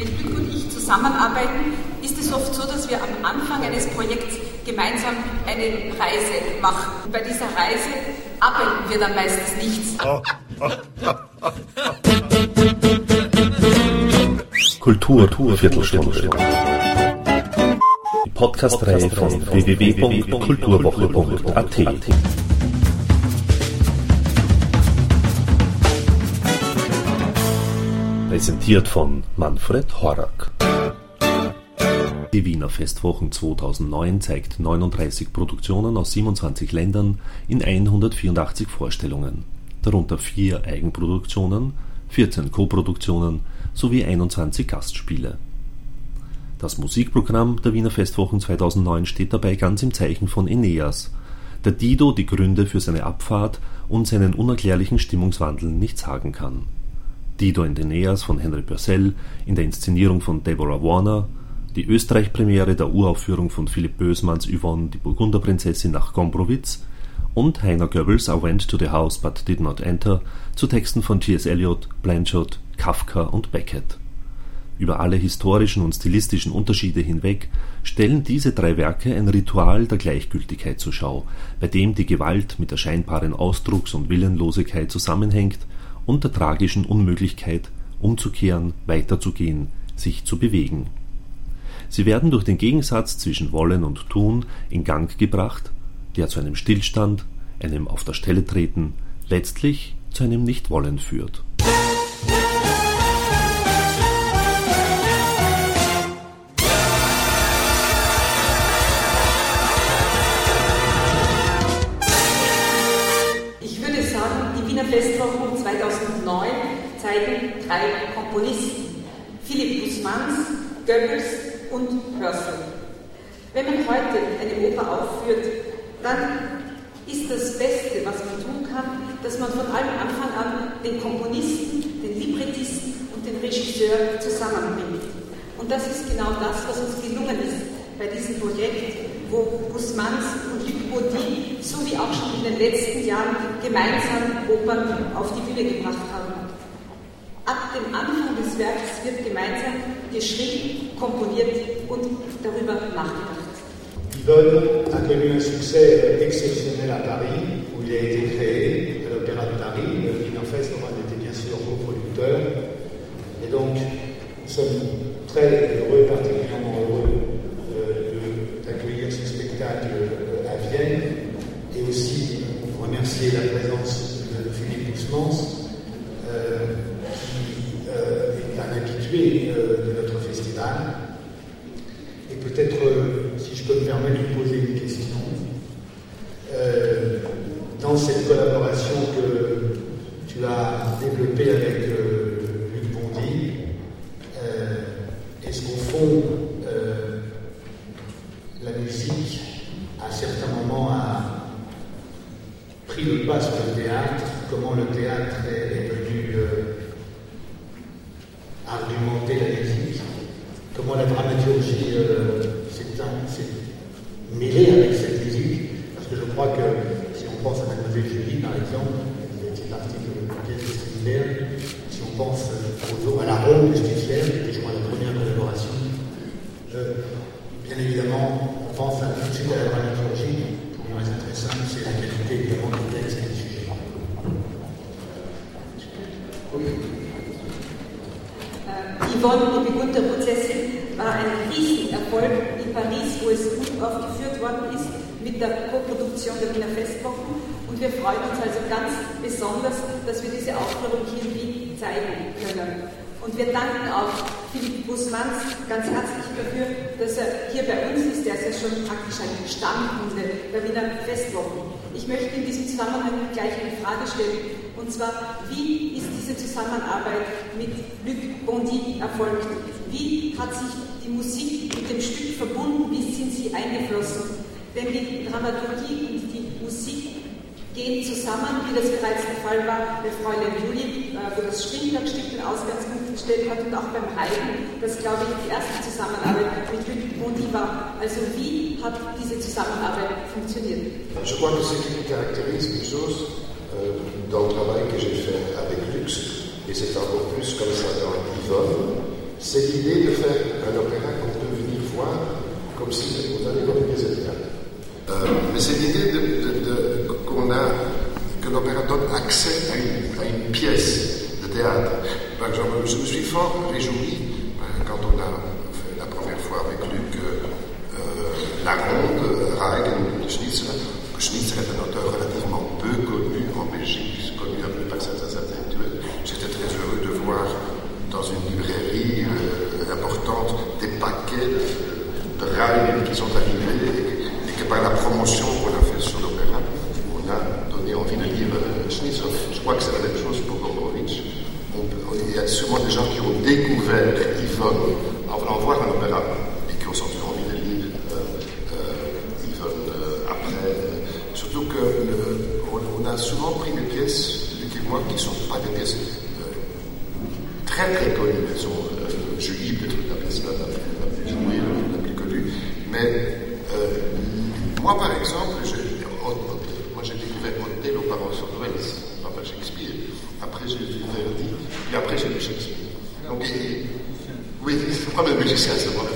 Wenn Glück und ich zusammenarbeiten, ist es oft so, dass wir am Anfang eines Projekts gemeinsam eine Reise machen. Und bei dieser Reise arbeiten wir dann meistens nichts. Kultur, Kultur Viertelstunde. Die Podcast-Reihe von www.kulturwoche.at. Präsentiert von Manfred Horak. Die Wiener Festwochen 2009 zeigt 39 Produktionen aus 27 Ländern in 184 Vorstellungen, darunter vier Eigenproduktionen, 14 Koproduktionen sowie 21 Gastspiele. Das Musikprogramm der Wiener Festwochen 2009 steht dabei ganz im Zeichen von Aeneas, der Dido die Gründe für seine Abfahrt und seinen unerklärlichen Stimmungswandel nicht sagen kann. Dido and Aeneas von Henry Purcell in der Inszenierung von Deborah Warner, die Österreich-Premiere der Uraufführung von Philipp Bösmanns Yvonne die Burgunderprinzessin nach Gombrowitz und Heiner Goebbels I Went to the House but Did Not Enter zu Texten von T.S. Eliot, Blanchard, Kafka und Beckett. Über alle historischen und stilistischen Unterschiede hinweg stellen diese drei Werke ein Ritual der Gleichgültigkeit zur Schau, bei dem die Gewalt mit der scheinbaren Ausdrucks- und Willenlosigkeit zusammenhängt und der tragischen Unmöglichkeit, umzukehren, weiterzugehen, sich zu bewegen. Sie werden durch den Gegensatz zwischen Wollen und Tun in Gang gebracht, der zu einem Stillstand, einem Auf der Stelle treten, letztlich zu einem Nichtwollen führt. Zeigen drei Komponisten, Philipp Guzmans, Goebbels und Purcell. Wenn man heute eine Oper aufführt, dann ist das Beste, was man tun kann, dass man von allem Anfang an den Komponisten, den Librettisten und den Regisseur zusammenbringt. Und das ist genau das, was uns gelungen ist bei diesem Projekt, wo Guzmans und Baudy, so wie auch schon in den letzten Jahren, gemeinsam Opern auf die Bühne gebracht haben. Geschrieben, komponiert und darüber nachgedacht. Yvonne a connu un succès exceptionnel à Paris, où il a été créé à l'Opéra de Paris. Le Wiener Festwochen était bien sûr coproducteur. Et donc, nous sommes très heureux, particulièrement heureux d'accueillir ce spectacle à Vienne et aussi remercier la présence de Philippe Ousmans, euh, qui euh, est un habitué euh, de notre Et peut-être, si je peux me permettre de poser une question, dans cette collaboration que tu as développée avec Luc Bondy, est-ce qu'au fond, la musique, à certains moments, a pris le pas sur le théâtre, comment le théâtre est, venu euh, argumenter la musique, comment la dramaturgie euh, s'est mêlée avec cette musique, parce que je crois que si on pense à Mademoiselle Julie, par exemple, qui est partie de pièce Stiller, si on pense à la ronde de Stifler, qui était, je crois, la première collaboration, euh, bien évidemment, on pense à, tout de suite à la dramaturgie. Pour une raison très simple, c'est la qualité évidemment du texte et du sujet. Yvonne, die worden ist mit der Koproduktion der Wiener Festwochen. Und wir freuen uns also ganz besonders, dass wir diese Aufführung hier in Wien zeigen können. Und wir danken auch Philipp Busmanns ganz herzlich dafür, dass er hier bei uns ist. Er ist ja schon praktisch ein Stammkunde der Wiener Festwochen. Ich möchte in diesem Zusammenhang gleich eine Frage stellen. Und zwar, wie ist diese Zusammenarbeit mit Luc Bondy erfolgt? Wie hat sich die Musik mit dem Stück verbunden? Wie sind sie eingeflossen? Denn die Dramaturgie und die Musik gehen zusammen, wie das bereits der Fall war bei Fräulein Juli, wo das Strindbergstück den Ausgangspunkt gestellt hat und auch beim Haydn, das glaube ich die erste Zusammenarbeit mit Luc Bondy war. Also wie hat diese Zusammenarbeit funktioniert? Je crois que ce qui caractérise une chose euh, dans le travail que j'ai fait avec Lux, et c'est encore plus comme ça dans Yvonne, c'est l'idée de faire un opéra qu'on peut venir voir comme si vous allez voir une pièce de théâtre. Euh, mais c'est l'idée de, de, de, qu'on a, que l'opéra donne accès à une, pièce de théâtre. Par exemple, je me suis fort réjoui euh, quand on a fait la première fois avec Luc euh, La Ronde, Reigen, Schnitzler, que Schnitzler est un auteur relativement peu connu en Belgique, connu un peu par certains intellectuels. J'étais très heureux de voir dans une librairie euh, importante des paquets de, de Reigen qui sont arrivés et, que par la promotion qu'on a fait sur l'opéra, on a donné envie de lire euh, Schnitzler. Je crois que c'est la même chose pour Gombrowicz. Il y a sûrement des gens qui ont découvert Yvonne en voulant voir un opéra et qui ont senti envie de lire euh, euh, Yvonne euh, après. surtout on a souvent pris des pièces, Luc et moi, qui ne sont pas des pièces très très connues. Elles sont Julie, peut-être la pièce la, la, plus jouée, la, la, plus Mais moi, par exemple, je, moi j'ai découvert Othello par Orson Welles, pas par Shakespeare. Après j'ai vu Verdi, puis après j'ai lu Shakespeare. Donc, et, oui, c'est pas le musicien, c'est pas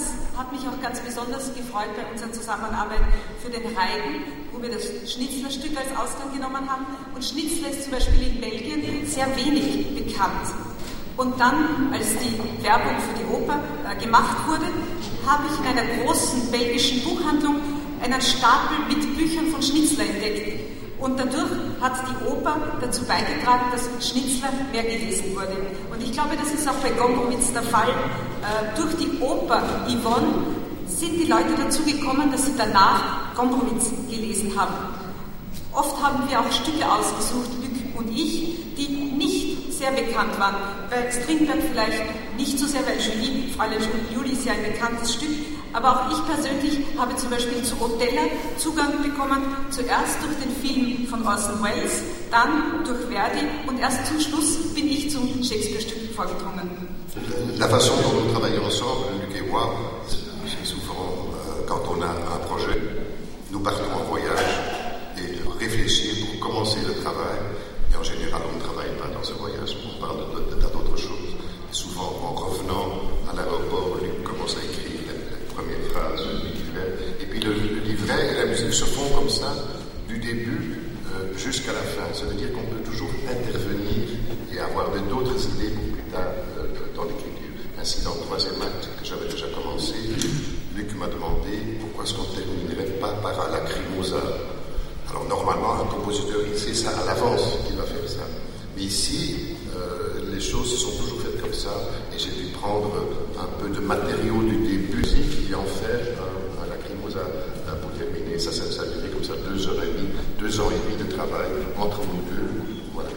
das hat mich auch ganz besonders gefreut bei unserer Zusammenarbeit für den Reigen, wo wir das Schnitzlerstück als Ausgang genommen haben. Und Schnitzler ist zum Beispiel in Belgien sehr wenig bekannt. Und dann, als die Werbung für die Oper äh, gemacht wurde, habe ich in einer großen belgischen Buchhandlung einen Stapel mit Büchern von Schnitzler entdeckt. Und dadurch hat die Oper dazu beigetragen, dass Schnitzler mehr gelesen wurde. Und ich glaube, das ist auch bei Gombrowitz der Fall. Äh, durch die Oper Yvonne sind die Leute dazu gekommen, dass sie danach Gombrowitz gelesen haben. Oft haben wir auch Stücke ausgesucht, Lück und ich, die nicht sehr bekannt waren. Bei Strindberg vielleicht nicht so sehr, weil Julie, Fräulein Julie ist ja ein bekanntes Stück, aber auch ich persönlich habe zum Beispiel zu Otella Zugang bekommen, zuerst durch den Film von Orson Welles, dann durch Verdi und erst zum Schluss bin ich zum Shakespeare-Stück vorgedrungen. La façon dont nous travaillons ensemble, Luc et moi, c'est souvent euh, quand on a un projet, nous partons en voyage et réfléchir pour commencer le travail. Et en général, on ne travaille pas dans ce voyage, on parle de, de, de d'autres choses. Souvent, en revenant à l'aéroport, Luc commence à écrire première phrase du livret. Et puis le, le, livret et la musique se font comme ça, du début euh, jusqu'à la fin. Ça veut dire qu'on peut toujours intervenir et avoir d'autres idées pour plus tard euh, dans l'écriture. Ainsi, dans le troisième acte que j'avais déjà commencé, Luc m'a demandé pourquoi est-ce qu'on ne terminerait pas par un lacrymosa. Alors normalement, un compositeur, il sait ça à l'avance qu'il va faire ça. Mais ici, euh, les choses se sont toujours faites comme ça, et j'ai dû prendre un peu de matériaux du début et en faire un, un lacrymosa pour terminer. Ça, ça, ça, a duré comme ça deux heures et demie, deux ans et demi de travail entre nous deux. Voilà.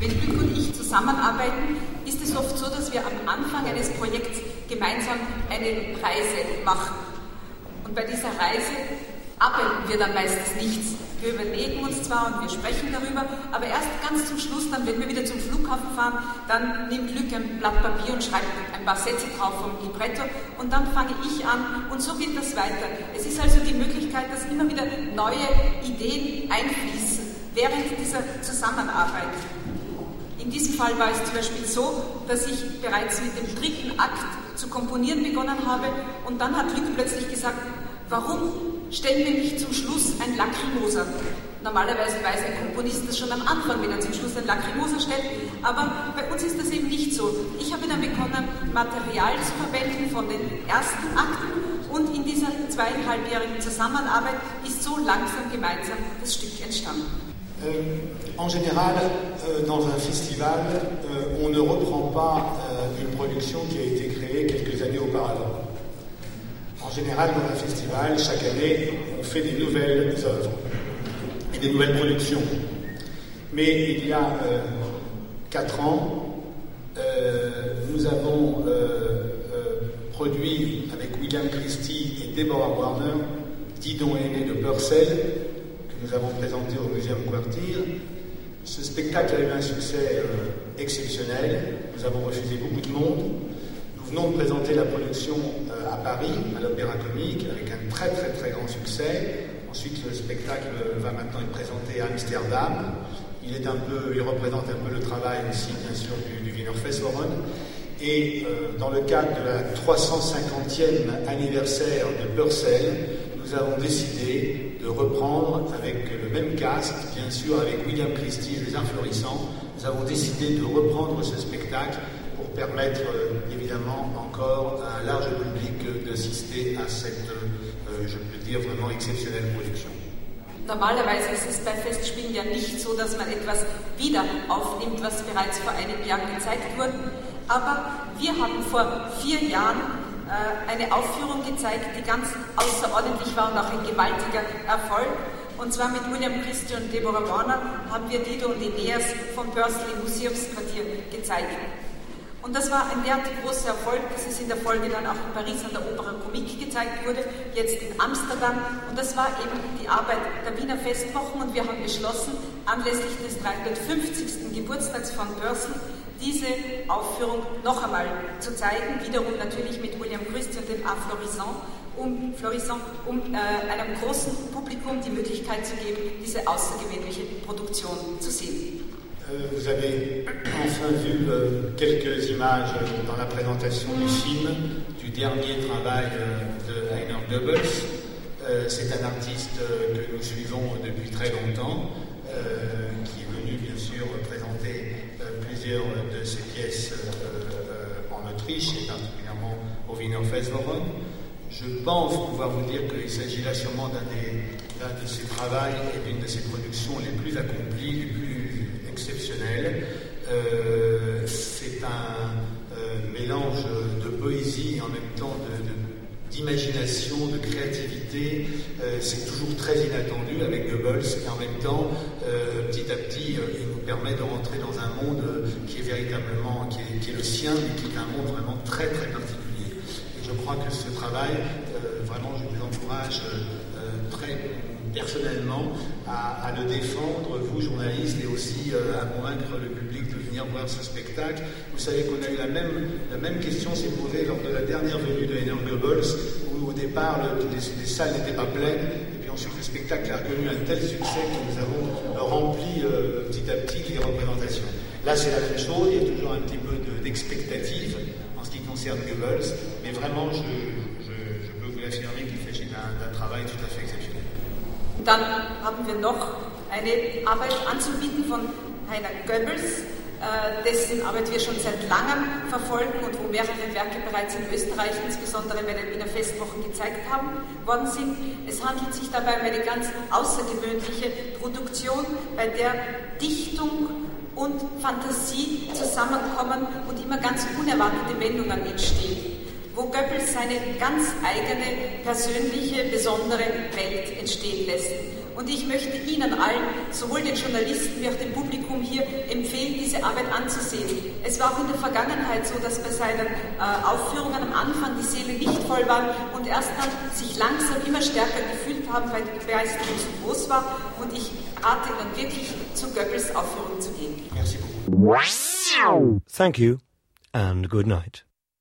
Wenn Luc und ich zusammenarbeiten, ist es oft so, dass wir am Anfang eines Projekts gemeinsam eine Reise machen. Und bei dieser Reise arbeiten wir dann meistens nichts. Wir überlegen uns zwar und wir sprechen darüber, aber erst ganz zum Schluss, dann, wenn wir wieder zum Flughafen fahren, dann nimmt Luc ein Blatt Papier und schreibt ein paar Sätze drauf vom Libretto und dann fange ich an und so geht das weiter. Es ist also die Möglichkeit, dass immer wieder neue Ideen einfließen während dieser Zusammenarbeit. In diesem Fall war es zum Beispiel so, dass ich bereits mit dem dritten Akt zu komponieren begonnen habe und dann hat Luc plötzlich gesagt, warum stellen wir nicht zum Schluss ein Lacrimosa. Normalerweise weiß ein Komponist das schon am Anfang, wenn er zum Schluss ein Lacrimosa stellt, aber bei uns ist das eben nicht so. Ich habe dann begonnen, Material zu verwenden von den ersten Akten und in dieser zweieinhalbjährigen Zusammenarbeit ist so langsam gemeinsam das Stück entstanden. Euh, en général, euh, dans un festival, euh, on ne reprend pas une production qui a été créée. En général, dans un festival, chaque année, on fait des nouvelles œuvres et des nouvelles productions. Mais il y a euh, quatre ans, euh, nous avons euh, produit avec William Christie et Deborah Warner Didon aîné de Purcell, que nous avons présenté au Muséum Quartier. Ce spectacle a eu un succès exceptionnel. Nous avons refusé beaucoup de monde. Venons de présenter la production à Paris, à l'Opéra Comique, avec un très très très grand succès. Ensuite, le spectacle va maintenant être présenté à Amsterdam. Il, représente un peu le travail aussi, bien sûr, du, du Wiener Festwochen. Et euh, dans le cadre de la 350e anniversaire de Purcell, nous avons décidé de reprendre avec le même cast, bien sûr avec William Christie Les Arts Florissants, nous avons décidé de reprendre ce spectacle pour permettre euh, évidemment encore à un large public d'assister à cette, euh, je peux dire, vraiment exceptionnelle production. Normalerweise ist es bei Festspielen ja nicht so, dass man etwas wieder aufnimmt, was bereits vor einem Jahr gezeigt wurde. Aber wir haben vor vier Jahren äh, eine Aufführung gezeigt, die ganz außerordentlich war und auch ein gewaltiger Erfolg. Und zwar mit William Christie und Deborah Warner haben wir Dido und Aeneas vom Pursley Museumsquartier gezeigt. Und das war ein derartig großer Erfolg, dass es in der Folge dann auch in Paris an der Opera Comique gezeigt wurde, jetzt in Amsterdam. Und das war eben die Arbeit der Wiener Festwochen. Und wir haben beschlossen, anlässlich des 350. Geburtstags von Purcell diese Aufführung noch einmal zu zeigen, wiederum natürlich mit William Christie und dem A. Florissant, um, Florissant, um äh, einem großen Publikum die Möglichkeit zu geben, diese außergewöhnliche Produktion zu sehen. Euh, vous avez enfin vu euh, quelques images dans la présentation du film, du dernier travail euh, de Heiner Goebbels. C'est un artiste que nous suivons depuis très longtemps, qui est venu bien sûr présenter plusieurs de ses pièces en Autriche et particulièrement au Wiener Festwochen. Je pense pouvoir vous dire qu'il s'agit là sûrement d'un de ses travaux et d'une de ses productions les plus accomplies, les plus exceptionnel. Euh, c'est un euh, mélange de poésie et en même temps d'imagination, de, créativité. Euh, c'est toujours très inattendu avec Goebbels et en même temps, petit à petit, il nous permet de rentrer dans un monde qui est véritablement, qui est, qui est, le sien, mais qui est un monde vraiment très très particulier. Et je crois que ce travail, vraiment, je vous encourage très personnellement à, le défendre, vous journalistes, et aussi euh, à convaincre le public de venir voir ce spectacle. Vous savez qu'on a eu la même, la même question s'est posée lors de la dernière venue de Heiner Goebbels, où au départ le, les, les, salles n'étaient pas pleines, et puis ensuite le spectacle a connu un tel succès que nous avons rempli euh, petit à petit les représentations. Là, c'est la même chose, il y a toujours un petit peu d'expectative de, en ce qui concerne Goebbels, mais vraiment, je, peux vous l'affirmer qu'il s'agit d'un travail tout à fait. Dann haben wir noch eine Arbeit anzubieten von Heiner Goebbels, äh, dessen Arbeit wir schon seit langem verfolgen und wo mehrere Werke bereits in Österreich, insbesondere bei den Wiener Festwochen, gezeigt haben, worden sind. Es handelt sich dabei um eine ganz außergewöhnliche Produktion, bei der Dichtung und Fantasie zusammenkommen und immer ganz unerwartete Wendungen entstehen wo Goebbels seine ganz eigene, persönliche, besondere Welt entstehen lässt. Und ich möchte Ihnen allen, sowohl den Journalisten wie auch dem Publikum hier, empfehlen, diese Arbeit anzusehen. Es war auch in der Vergangenheit so, dass bei seinen äh, Aufführungen am Anfang die Seele nicht voll war und erst dann sich langsam immer stärker gefühlt haben, weil die Begeisterung so groß war. Und ich rate Ihnen wirklich, zu Goebbels Aufführung zu gehen. Merci beaucoup. Thank you and good night.